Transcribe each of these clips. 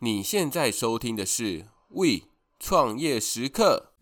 你现在收听的是《We 创业时刻》。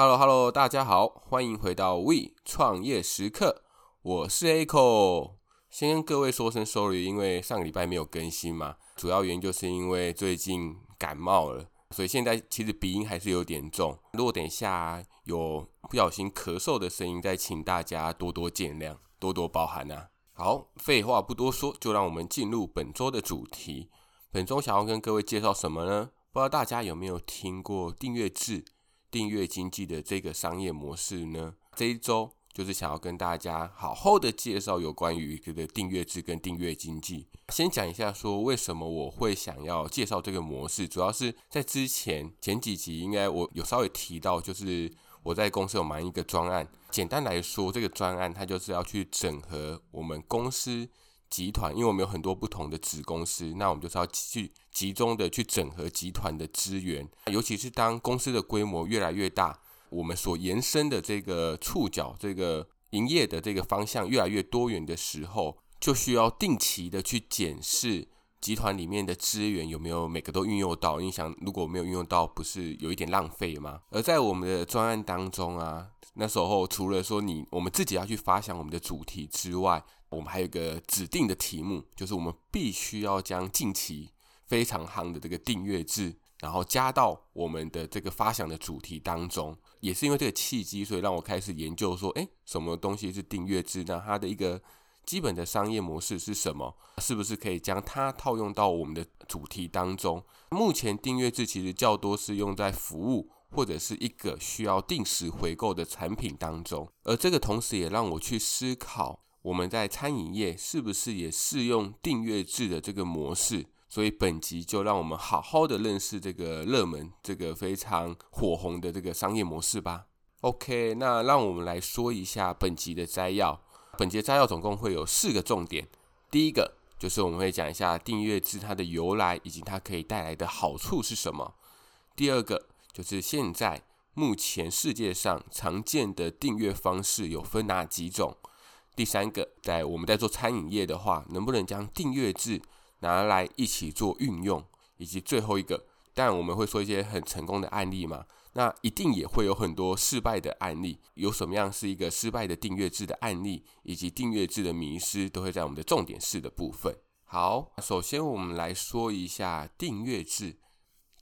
Hello，Hello，大家好，欢迎回到 We 创业时刻，我是 Echo。先跟各位说声 sorry，因为上个礼拜没有更新嘛，主要原因就是因为最近感冒了，所以现在其实鼻音还是有点重。如果等一下有不小心咳嗽的声音，再请大家多多见谅，多多包涵啊。好，废话不多说，就让我们进入本周的主题。本周想要跟各位介绍什么呢？不知道大家有没有听过订阅制？订阅经济的这个商业模式呢，这一周就是想要跟大家好好的介绍有关于这个订阅制跟订阅经济。先讲一下说为什么我会想要介绍这个模式，主要是在之前前几集应该我有稍微提到，就是我在公司有忙一个专案。简单来说，这个专案它就是要去整合我们公司。集团，因为我们有很多不同的子公司，那我们就是要去集中的去整合集团的资源，尤其是当公司的规模越来越大，我们所延伸的这个触角、这个营业的这个方向越来越多元的时候，就需要定期的去检视集团里面的资源有没有每个都运用到。你想，如果没有运用到，不是有一点浪费吗？而在我们的专案当中啊，那时候除了说你我们自己要去发想我们的主题之外，我们还有一个指定的题目，就是我们必须要将近期非常夯的这个订阅制，然后加到我们的这个发想的主题当中。也是因为这个契机，所以让我开始研究说，诶，什么东西是订阅制？那它的一个基本的商业模式是什么？是不是可以将它套用到我们的主题当中？目前订阅制其实较多是用在服务或者是一个需要定时回购的产品当中，而这个同时也让我去思考。我们在餐饮业是不是也适用订阅制的这个模式？所以本集就让我们好好的认识这个热门、这个非常火红的这个商业模式吧。OK，那让我们来说一下本集的摘要。本集的摘要总共会有四个重点。第一个就是我们会讲一下订阅制它的由来以及它可以带来的好处是什么。第二个就是现在目前世界上常见的订阅方式有分哪几种？第三个，在我们在做餐饮业的话，能不能将订阅制拿来一起做运用？以及最后一个，当然我们会说一些很成功的案例嘛，那一定也会有很多失败的案例。有什么样是一个失败的订阅制的案例，以及订阅制的迷思，都会在我们的重点式的部分。好，首先我们来说一下订阅制。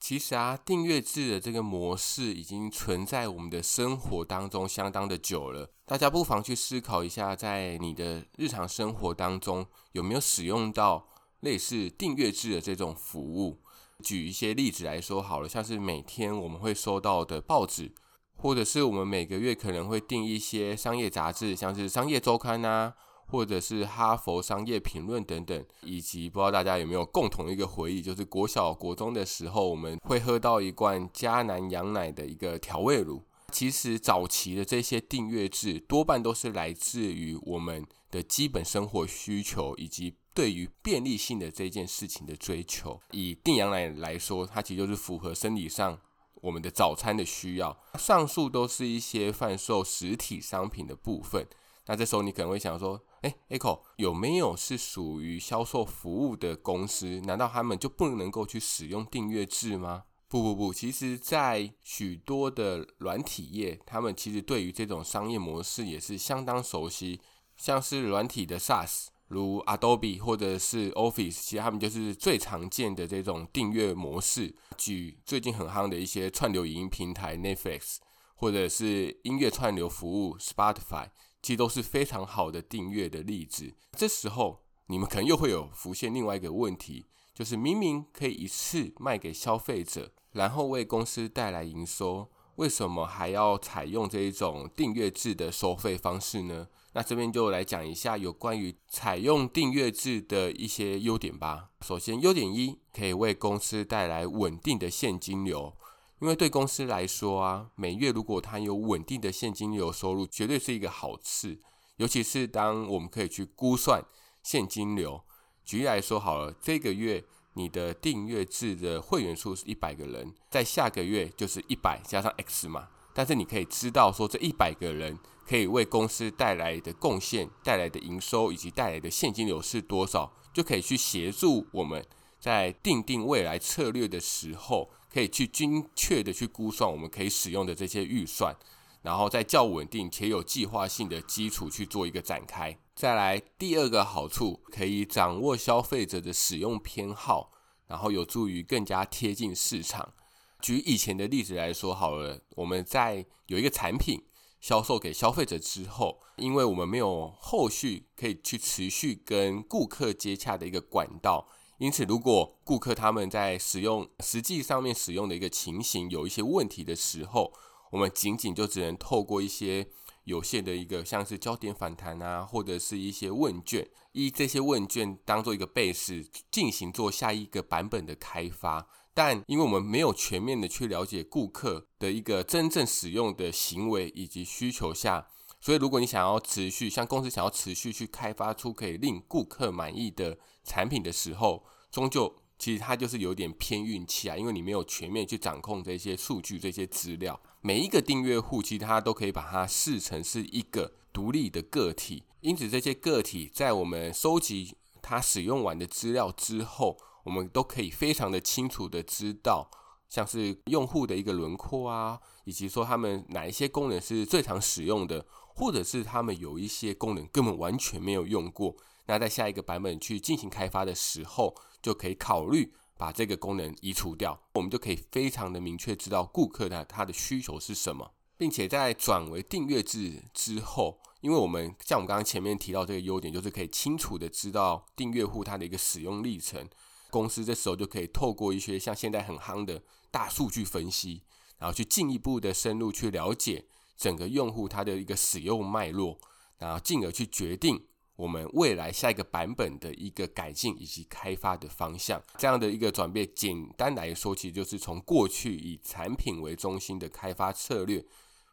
其实啊，订阅制的这个模式已经存在我们的生活当中相当的久了。大家不妨去思考一下，在你的日常生活当中有没有使用到类似订阅制的这种服务？举一些例子来说好了，像是每天我们会收到的报纸，或者是我们每个月可能会订一些商业杂志，像是《商业周刊》啊。或者是哈佛商业评论等等，以及不知道大家有没有共同的一个回忆，就是国小、国中的时候，我们会喝到一罐嘉南羊奶的一个调味乳。其实早期的这些订阅制，多半都是来自于我们的基本生活需求，以及对于便利性的这件事情的追求。以订羊奶来说，它其实就是符合生理上我们的早餐的需要。上述都是一些贩售实体商品的部分。那这时候你可能会想说，诶，Echo 有没有是属于销售服务的公司？难道他们就不能够去使用订阅制吗？不不不，其实，在许多的软体业，他们其实对于这种商业模式也是相当熟悉。像是软体的 SaaS，如 Adobe 或者是 Office，其实他们就是最常见的这种订阅模式。举最近很夯的一些串流影音平台 Netflix，或者是音乐串流服务 Spotify。其实都是非常好的订阅的例子。这时候，你们可能又会有浮现另外一个问题，就是明明可以一次卖给消费者，然后为公司带来营收，为什么还要采用这一种订阅制的收费方式呢？那这边就来讲一下有关于采用订阅制的一些优点吧。首先，优点一，可以为公司带来稳定的现金流。因为对公司来说啊，每月如果它有稳定的现金流收入，绝对是一个好事。尤其是当我们可以去估算现金流。举例来说好了，这个月你的订阅制的会员数是一百个人，在下个月就是一百加上 X 嘛。但是你可以知道说，这一百个人可以为公司带来的贡献、带来的营收以及带来的现金流是多少，就可以去协助我们在定定未来策略的时候。可以去精确的去估算我们可以使用的这些预算，然后在较稳定且有计划性的基础去做一个展开。再来第二个好处，可以掌握消费者的使用偏好，然后有助于更加贴近市场。举以前的例子来说好了，我们在有一个产品销售给消费者之后，因为我们没有后续可以去持续跟顾客接洽的一个管道。因此，如果顾客他们在使用实际上面使用的一个情形有一些问题的时候，我们仅仅就只能透过一些有限的一个像是焦点访谈啊，或者是一些问卷，以这些问卷当做一个 base 进行做下一个版本的开发。但因为我们没有全面的去了解顾客的一个真正使用的行为以及需求下，所以如果你想要持续，像公司想要持续去开发出可以令顾客满意的。产品的时候，终究其实它就是有点偏运气啊，因为你没有全面去掌控这些数据、这些资料。每一个订阅户，其实它都可以把它视成是一个独立的个体。因此，这些个体在我们收集它使用完的资料之后，我们都可以非常的清楚的知道，像是用户的一个轮廓啊，以及说他们哪一些功能是最常使用的，或者是他们有一些功能根本完全没有用过。那在下一个版本去进行开发的时候，就可以考虑把这个功能移除掉，我们就可以非常的明确知道顾客的他的需求是什么，并且在转为订阅制之后，因为我们像我们刚刚前面提到这个优点，就是可以清楚的知道订阅户他的一个使用历程，公司这时候就可以透过一些像现在很夯的大数据分析，然后去进一步的深入去了解整个用户他的一个使用脉络，然后进而去决定。我们未来下一个版本的一个改进以及开发的方向，这样的一个转变，简单来说，其实就是从过去以产品为中心的开发策略，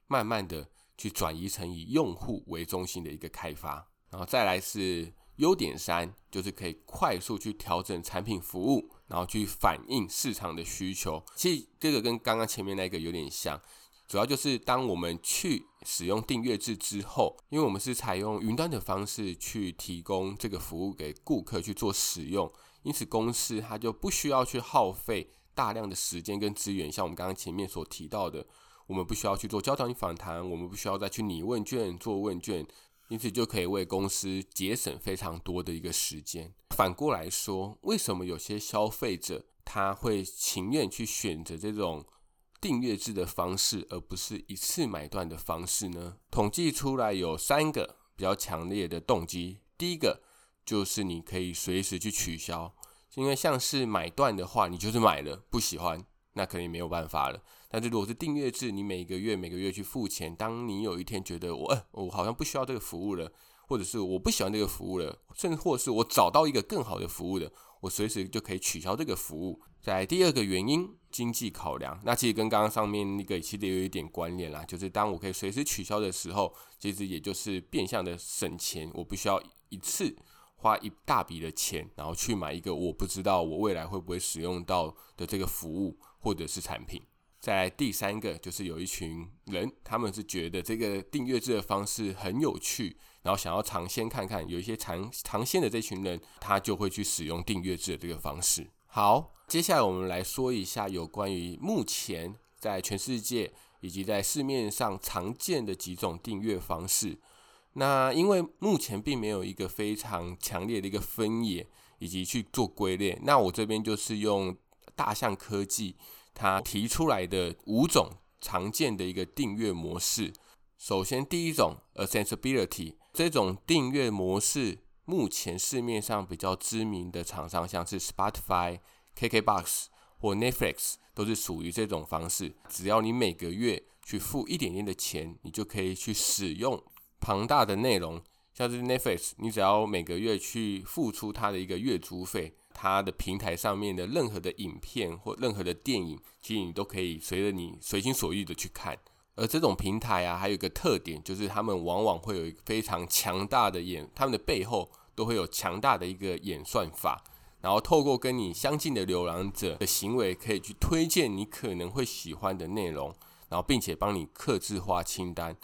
慢慢的去转移成以用户为中心的一个开发。然后再来是优点三，就是可以快速去调整产品服务，然后去反映市场的需求。其实这个跟刚刚前面那个有点像。主要就是当我们去使用订阅制之后，因为我们是采用云端的方式去提供这个服务给顾客去做使用，因此公司它就不需要去耗费大量的时间跟资源。像我们刚刚前面所提到的，我们不需要去做焦点访谈，我们不需要再去拟问卷做问卷，因此就可以为公司节省非常多的一个时间。反过来说，为什么有些消费者他会情愿去选择这种？订阅制的方式，而不是一次买断的方式呢？统计出来有三个比较强烈的动机。第一个就是你可以随时去取消，因为像是买断的话，你就是买了不喜欢，那可能也没有办法了。但是如果是订阅制，你每个月每个月去付钱，当你有一天觉得我，呃，我好像不需要这个服务了，或者是我不喜欢这个服务了，甚至或是我找到一个更好的服务的，我随时就可以取消这个服务。在第二个原因。经济考量，那其实跟刚刚上面那个其实也有一点关联啦，就是当我可以随时取消的时候，其实也就是变相的省钱，我不需要一次花一大笔的钱，然后去买一个我不知道我未来会不会使用到的这个服务或者是产品。在第三个就是有一群人，他们是觉得这个订阅制的方式很有趣，然后想要尝鲜看看，有一些尝尝鲜的这群人，他就会去使用订阅制的这个方式。好。接下来我们来说一下有关于目前在全世界以及在市面上常见的几种订阅方式。那因为目前并没有一个非常强烈的一个分野以及去做归类，那我这边就是用大象科技它提出来的五种常见的一个订阅模式。首先，第一种 Accessibility 这种订阅模式，目前市面上比较知名的厂商像是 Spotify。KKBOX 或 Netflix 都是属于这种方式，只要你每个月去付一点点的钱，你就可以去使用庞大的内容。像是 Netflix，你只要每个月去付出它的一个月租费，它的平台上面的任何的影片或任何的电影，其实你都可以随着你随心所欲的去看。而这种平台啊，还有一个特点，就是他们往往会有一个非常强大的演，他们的背后都会有强大的一个演算法，然后透过跟你相近的浏览者的行为，可以去推荐你可能会喜欢的内容，然后并且帮你客制化清单。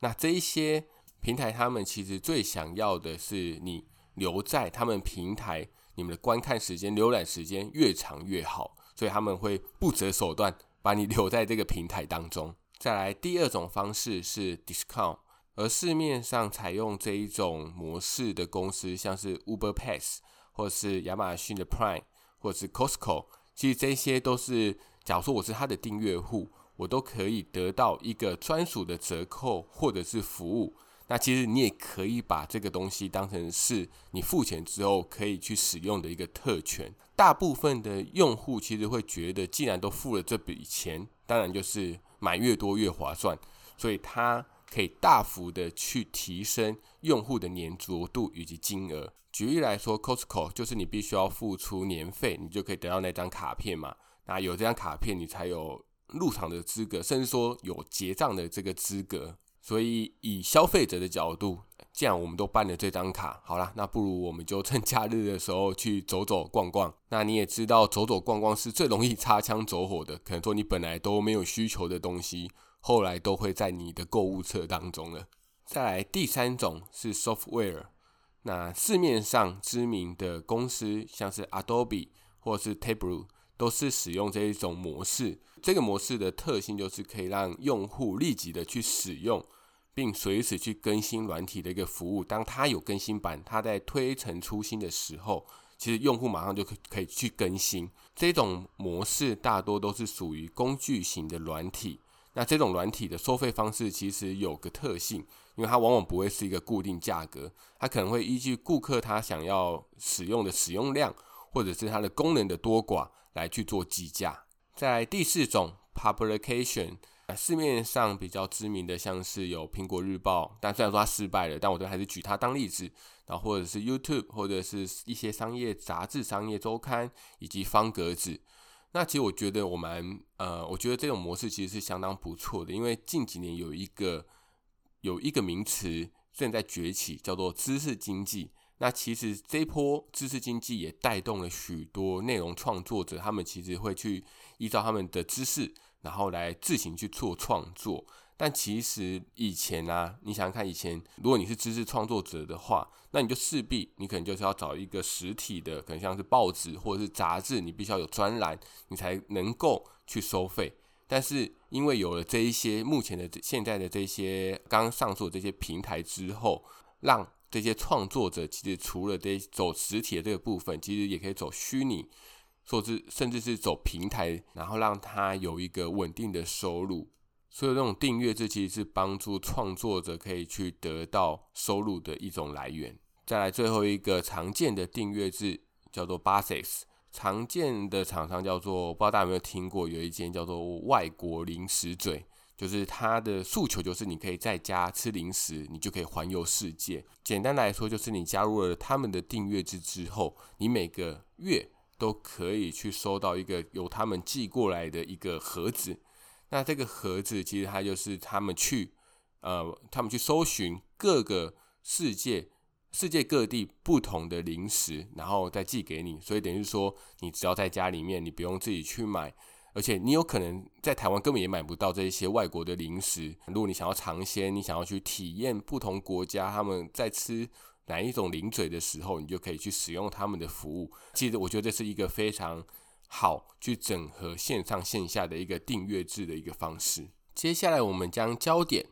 那这一些平台，他们其实最想要的是你留在他们平台，你们的观看时间、浏览时间越长越好，所以他们会不择手段把你留在这个平台当中。再来，第二种方式是 discount，而市面上采用这一种模式的公司，像是 Uber Pass，或是亚马逊的 Prime，或是 Costco，其实这些都是，假如说我是他的订阅户，我都可以得到一个专属的折扣或者是服务。那其实你也可以把这个东西当成是你付钱之后可以去使用的一个特权。大部分的用户其实会觉得，既然都付了这笔钱，当然就是。买越多越划算，所以它可以大幅的去提升用户的黏着度以及金额。举例来说，Costco 就是你必须要付出年费，你就可以得到那张卡片嘛。那有这张卡片，你才有入场的资格，甚至说有结账的这个资格。所以以消费者的角度，既然我们都办了这张卡，好啦，那不如我们就趁假日的时候去走走逛逛。那你也知道，走走逛逛是最容易擦枪走火的。可能说你本来都没有需求的东西，后来都会在你的购物车当中了。再来第三种是 software，那市面上知名的公司，像是 Adobe 或是 Tableau，都是使用这一种模式。这个模式的特性就是可以让用户立即的去使用。并随时去更新软体的一个服务。当它有更新版，它在推陈出新的时候，其实用户马上就可可以去更新。这种模式大多都是属于工具型的软体。那这种软体的收费方式其实有个特性，因为它往往不会是一个固定价格，它可能会依据顾客他想要使用的使用量，或者是它的功能的多寡来去做计价。在第四种 Publication。市面上比较知名的，像是有苹果日报，但虽然说它失败了，但我都还是举它当例子。然后或者是 YouTube，或者是一些商业杂志、商业周刊，以及方格子。那其实我觉得我们，呃，我觉得这种模式其实是相当不错的，因为近几年有一个有一个名词正在崛起，叫做知识经济。那其实这一波知识经济也带动了许多内容创作者，他们其实会去依照他们的知识。然后来自行去做创作，但其实以前啊，你想想看，以前如果你是知识创作者的话，那你就势必你可能就是要找一个实体的，可能像是报纸或者是杂志，你必须要有专栏，你才能够去收费。但是因为有了这一些目前的现在的这些刚上述这些平台之后，让这些创作者其实除了这走实体的这个部分，其实也可以走虚拟。说是甚至是走平台，然后让他有一个稳定的收入，所以这种订阅制其实是帮助创作者可以去得到收入的一种来源。再来最后一个常见的订阅制叫做 Basics，常见的厂商叫做不知道大家有没有听过，有一间叫做外国零食嘴，就是它的诉求就是你可以在家吃零食，你就可以环游世界。简单来说，就是你加入了他们的订阅制之后，你每个月。都可以去收到一个由他们寄过来的一个盒子，那这个盒子其实它就是他们去，呃，他们去搜寻各个世界、世界各地不同的零食，然后再寄给你。所以等于说，你只要在家里面，你不用自己去买，而且你有可能在台湾根本也买不到这一些外国的零食。如果你想要尝鲜，你想要去体验不同国家他们在吃。哪一种零嘴的时候，你就可以去使用他们的服务。其实我觉得这是一个非常好去整合线上线下的一个订阅制的一个方式。接下来我们将焦点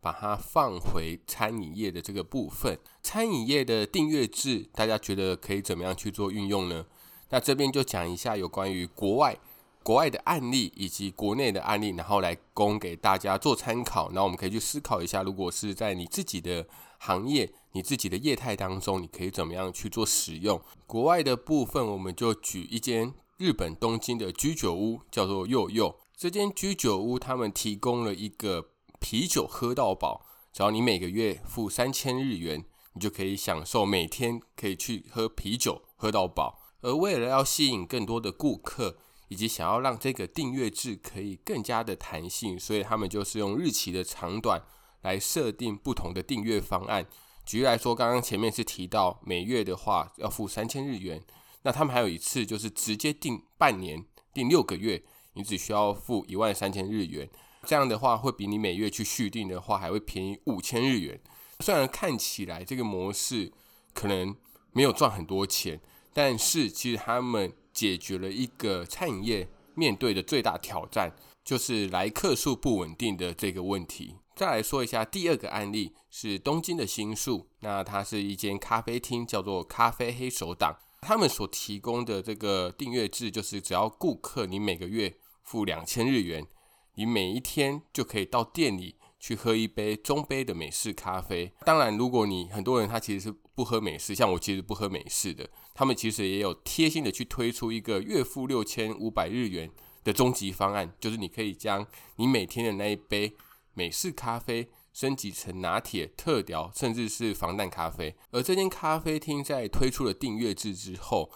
把它放回餐饮业的这个部分。餐饮业的订阅制，大家觉得可以怎么样去做运用呢？那这边就讲一下有关于国外国外的案例以及国内的案例，然后来供给大家做参考。那我们可以去思考一下，如果是在你自己的行业，你自己的业态当中，你可以怎么样去做使用？国外的部分，我们就举一间日本东京的居酒屋，叫做柚柚。这间居酒屋他们提供了一个啤酒喝到饱，只要你每个月付三千日元，你就可以享受每天可以去喝啤酒喝到饱。而为了要吸引更多的顾客，以及想要让这个订阅制可以更加的弹性，所以他们就是用日期的长短来设定不同的订阅方案。举例来说，刚刚前面是提到每月的话要付三千日元，那他们还有一次就是直接订半年，订六个月，你只需要付一万三千日元。这样的话会比你每月去续订的话还会便宜五千日元。虽然看起来这个模式可能没有赚很多钱。但是，其实他们解决了一个餐饮业面对的最大挑战，就是来客数不稳定的这个问题。再来说一下第二个案例，是东京的新宿，那它是一间咖啡厅，叫做咖啡黑手党。他们所提供的这个订阅制，就是只要顾客你每个月付两千日元，你每一天就可以到店里去喝一杯中杯的美式咖啡。当然，如果你很多人他其实是不喝美式，像我其实不喝美式的。他们其实也有贴心的去推出一个月付六千五百日元的终极方案，就是你可以将你每天的那一杯美式咖啡升级成拿铁、特调，甚至是防弹咖啡。而这间咖啡厅在推出了订阅制之后，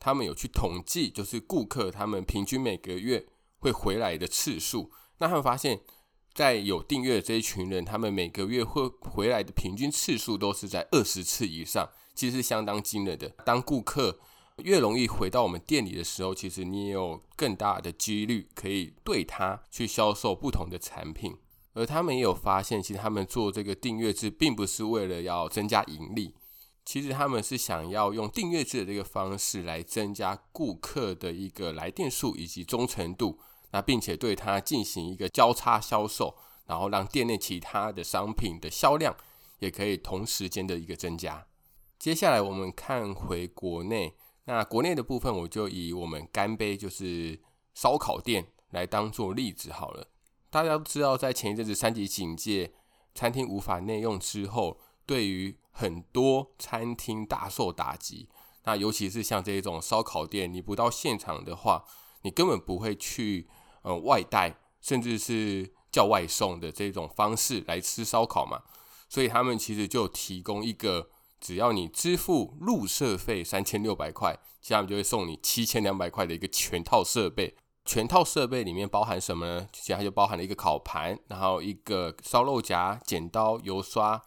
他们有去统计，就是顾客他们平均每个月会回来的次数。那他们发现，在有订阅的这一群人，他们每个月会回来的平均次数都是在二十次以上。其实是相当惊人的。当顾客越容易回到我们店里的时候，其实你也有更大的几率可以对他去销售不同的产品。而他们也有发现，其实他们做这个订阅制，并不是为了要增加盈利，其实他们是想要用订阅制的这个方式来增加顾客的一个来电数以及忠诚度，那并且对他进行一个交叉销售，然后让店内其他的商品的销量也可以同时间的一个增加。接下来我们看回国内，那国内的部分我就以我们干杯就是烧烤店来当做例子好了。大家都知道，在前一阵子三级警戒，餐厅无法内用之后，对于很多餐厅大受打击。那尤其是像这种烧烤店，你不到现场的话，你根本不会去呃外带，甚至是叫外送的这种方式来吃烧烤嘛。所以他们其实就提供一个。只要你支付入社费三千六百块，他们就会送你七千两百块的一个全套设备。全套设备里面包含什么呢？其实它就包含了一个烤盘，然后一个烧肉夹、剪刀、油刷，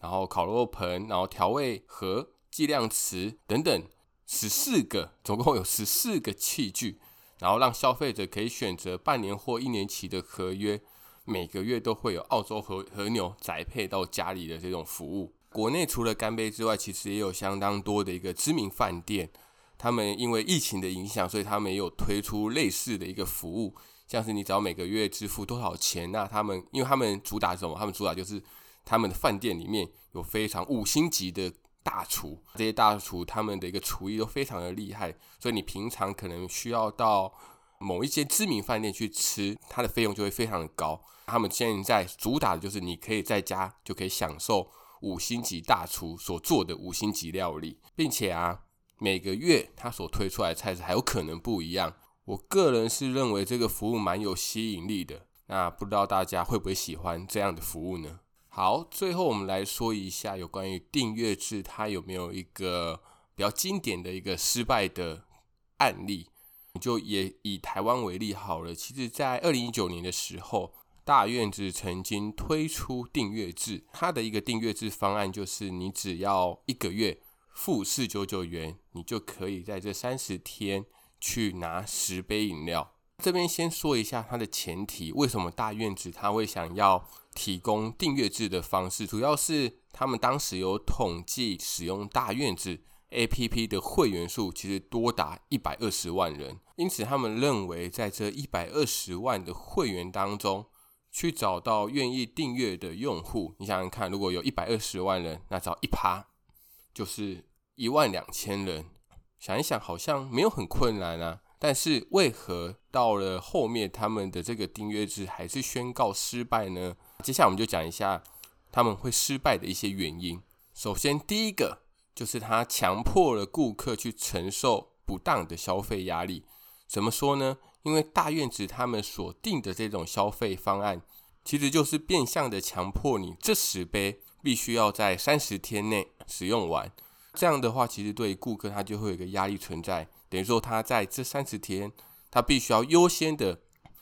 然后烤肉盆，然后调味盒、计量匙等等十四个，总共有十四个器具，然后让消费者可以选择半年或一年期的合约，每个月都会有澳洲和和牛宅配到家里的这种服务。国内除了干杯之外，其实也有相当多的一个知名饭店，他们因为疫情的影响，所以他们也有推出类似的一个服务，像是你只要每个月支付多少钱，那他们因为他们主打什么？他们主打就是他们的饭店里面有非常五星级的大厨，这些大厨他们的一个厨艺都非常的厉害，所以你平常可能需要到某一些知名饭店去吃，它的费用就会非常的高。他们现在主打的就是你可以在家就可以享受。五星级大厨所做的五星级料理，并且啊，每个月他所推出来的菜式还有可能不一样。我个人是认为这个服务蛮有吸引力的。那不知道大家会不会喜欢这样的服务呢？好，最后我们来说一下有关于订阅制，它有没有一个比较经典的一个失败的案例？就也以台湾为例好了。其实，在二零一九年的时候。大院子曾经推出订阅制，它的一个订阅制方案就是，你只要一个月付四九九元，你就可以在这三十天去拿十杯饮料。这边先说一下它的前提，为什么大院子他会想要提供订阅制的方式，主要是他们当时有统计使用大院子 APP 的会员数其实多达一百二十万人，因此他们认为在这一百二十万的会员当中，去找到愿意订阅的用户，你想想看，如果有一百二十万人，那找一趴就是一万两千人。想一想，好像没有很困难啊。但是为何到了后面，他们的这个订阅制还是宣告失败呢？接下来我们就讲一下他们会失败的一些原因。首先，第一个就是他强迫了顾客去承受不当的消费压力。怎么说呢？因为大院子他们所定的这种消费方案，其实就是变相的强迫你这十杯必须要在三十天内使用完。这样的话，其实对顾客他就会有一个压力存在。等于说他在这三十天，他必须要优先的，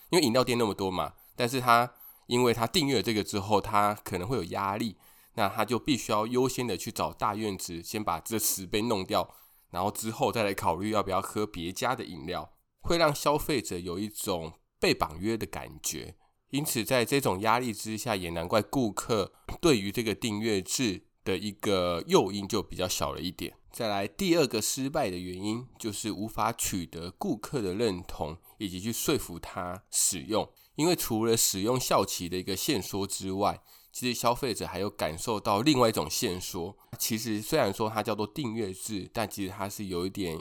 因为饮料店那么多嘛，但是他因为他订阅了这个之后，他可能会有压力，那他就必须要优先的去找大院子，先把这十杯弄掉，然后之后再来考虑要不要喝别家的饮料，会让消费者有一种被绑约的感觉。因此，在这种压力之下，也难怪顾客对于这个订阅制的一个诱因就比较小了一点。再来，第二个失败的原因就是无法取得顾客的认同，以及去说服他使用。因为除了使用效期的一个限缩之外，其实消费者还有感受到另外一种限缩。其实虽然说它叫做订阅制，但其实它是有一点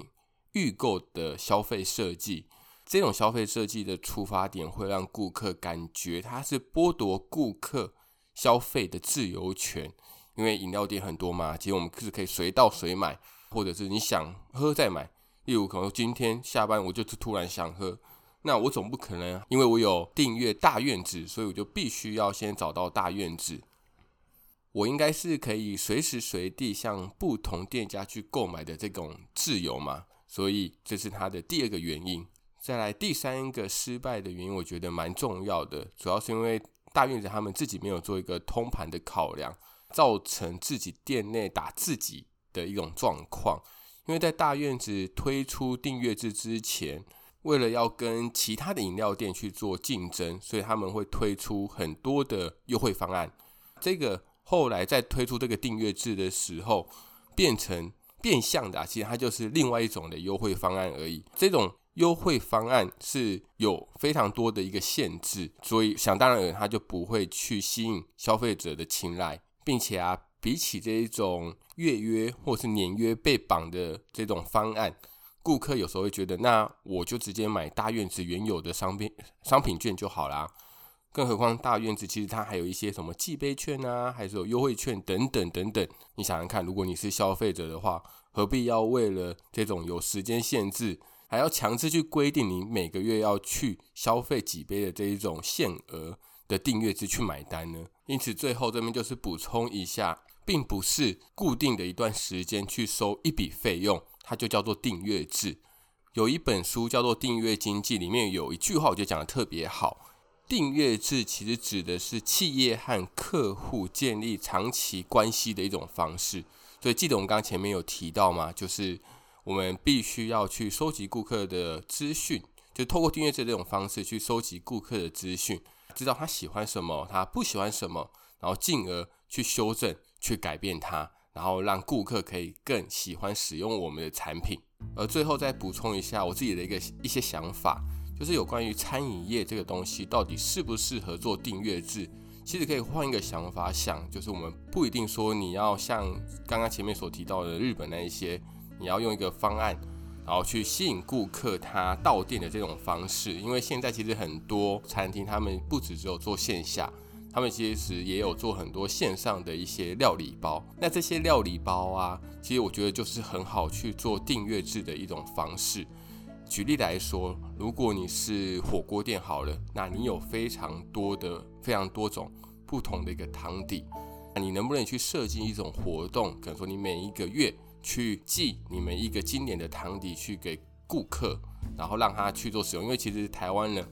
预购的消费设计。这种消费设计的出发点会让顾客感觉它是剥夺顾客消费的自由权，因为饮料店很多嘛，其实我们是可以随到随买，或者是你想喝再买。例如，可能今天下班我就突然想喝，那我总不可能因为我有订阅大院子，所以我就必须要先找到大院子。我应该是可以随时随地向不同店家去购买的这种自由嘛，所以这是它的第二个原因。再来第三个失败的原因，我觉得蛮重要的，主要是因为大院子他们自己没有做一个通盘的考量，造成自己店内打自己的一种状况。因为在大院子推出订阅制之前，为了要跟其他的饮料店去做竞争，所以他们会推出很多的优惠方案。这个后来在推出这个订阅制的时候，变成变相的啊，其实它就是另外一种的优惠方案而已。这种。优惠方案是有非常多的一个限制，所以想当然，他就不会去吸引消费者的青睐，并且啊，比起这一种月约或是年约被绑的这种方案，顾客有时候会觉得，那我就直接买大院子原有的商品商品券就好啦。更何况大院子其实它还有一些什么寄杯券啊，还是有优惠券等等等等。你想想看，如果你是消费者的话，何必要为了这种有时间限制，还要强制去规定你每个月要去消费几杯的这一种限额的订阅制去买单呢？因此，最后这边就是补充一下，并不是固定的一段时间去收一笔费用，它就叫做订阅制。有一本书叫做《订阅经济》，里面有一句话我觉得讲得特别好：订阅制其实指的是企业和客户建立长期关系的一种方式。所以，记得我们刚刚前面有提到吗？就是。我们必须要去收集顾客的资讯，就透过订阅制这种方式去收集顾客的资讯，知道他喜欢什么，他不喜欢什么，然后进而去修正、去改变它，然后让顾客可以更喜欢使用我们的产品。而最后再补充一下我自己的一个一些想法，就是有关于餐饮业这个东西到底适不适合做订阅制，其实可以换一个想法想，就是我们不一定说你要像刚刚前面所提到的日本那一些。你要用一个方案，然后去吸引顾客他到店的这种方式，因为现在其实很多餐厅他们不只只有做线下，他们其实也有做很多线上的一些料理包。那这些料理包啊，其实我觉得就是很好去做订阅制的一种方式。举例来说，如果你是火锅店好了，那你有非常多的、非常多种不同的一个汤底，那你能不能去设计一种活动，可能说你每一个月。去寄你们一个经典的汤底去给顾客，然后让他去做使用。因为其实台湾人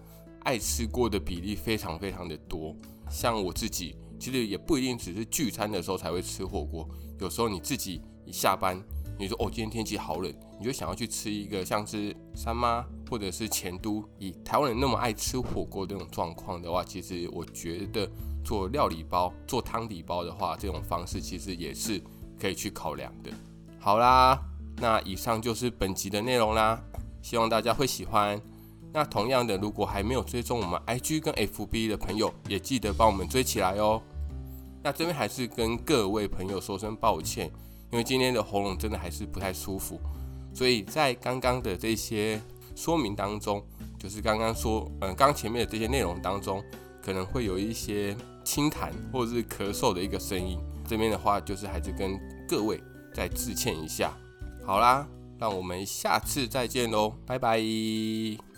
爱吃锅的比例非常非常的多。像我自己，其实也不一定只是聚餐的时候才会吃火锅。有时候你自己一下班，你说哦，今天天气好冷，你就想要去吃一个像是三妈或者是前都，以台湾人那么爱吃火锅这种状况的话，其实我觉得做料理包、做汤底包的话，这种方式其实也是可以去考量的。好啦，那以上就是本集的内容啦，希望大家会喜欢。那同样的，如果还没有追踪我们 IG 跟 FB 的朋友，也记得帮我们追起来哦。那这边还是跟各位朋友说声抱歉，因为今天的喉咙真的还是不太舒服，所以在刚刚的这些说明当中，就是刚刚说，嗯、刚前面的这些内容当中，可能会有一些清痰或者是咳嗽的一个声音。这边的话，就是还是跟各位。再致歉一下，好啦，让我们下次再见喽，拜拜。